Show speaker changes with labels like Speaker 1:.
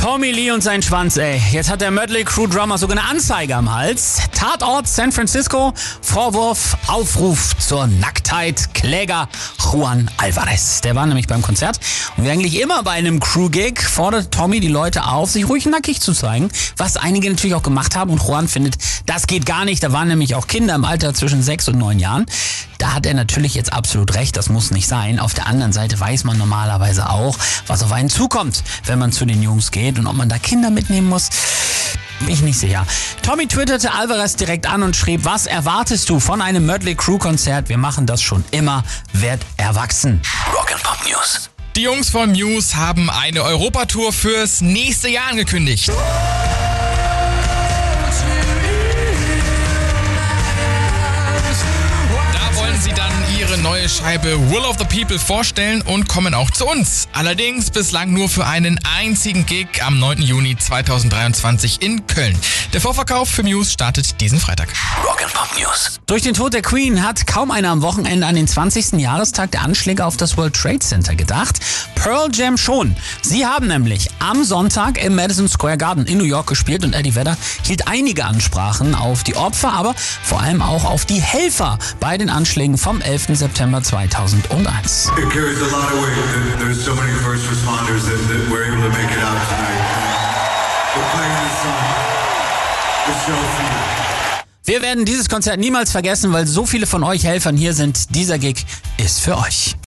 Speaker 1: Tommy Lee und sein Schwanz, ey. Jetzt hat der Mötley Crew Drummer sogar eine Anzeige am Hals. Tatort San Francisco. Vorwurf, Aufruf zur Nacktheit. Kläger Juan Alvarez. Der war nämlich beim Konzert. Und wie eigentlich immer bei einem Crew-Gig fordert Tommy die Leute auf, sich ruhig nackig zu zeigen. Was einige natürlich auch gemacht haben. Und Juan findet, das geht gar nicht. Da waren nämlich auch Kinder im Alter zwischen sechs und neun Jahren. Da hat er natürlich jetzt absolut recht. Das muss nicht sein. Auf der anderen Seite weiß man normalerweise auch, was auf einen zukommt, wenn man zu den Jungs geht und ob man da Kinder mitnehmen muss. Bin ich nicht sicher. Tommy twitterte Alvarez direkt an und schrieb, was erwartest du von einem Mötley Crew Konzert? Wir machen das schon immer, werd erwachsen.
Speaker 2: Rock and Pop News.
Speaker 3: Die Jungs von Muse haben eine Europatour fürs nächste Jahr angekündigt. Neue Scheibe Will of the People vorstellen und kommen auch zu uns. Allerdings bislang nur für einen einzigen Gig am 9. Juni 2023 in Köln. Der Vorverkauf für Muse startet diesen Freitag.
Speaker 2: Rock and Pop News.
Speaker 1: Durch den Tod der Queen hat kaum einer am Wochenende an den 20. Jahrestag der Anschläge auf das World Trade Center gedacht. Pearl Jam schon. Sie haben nämlich am Sonntag im Madison Square Garden in New York gespielt und Eddie Vedder hielt einige Ansprachen auf die Opfer, aber vor allem auch auf die Helfer bei den Anschlägen vom 11. September 2001.
Speaker 4: So for you.
Speaker 1: Wir werden dieses Konzert niemals vergessen, weil so viele von euch Helfern hier sind. Dieser Gig ist für euch.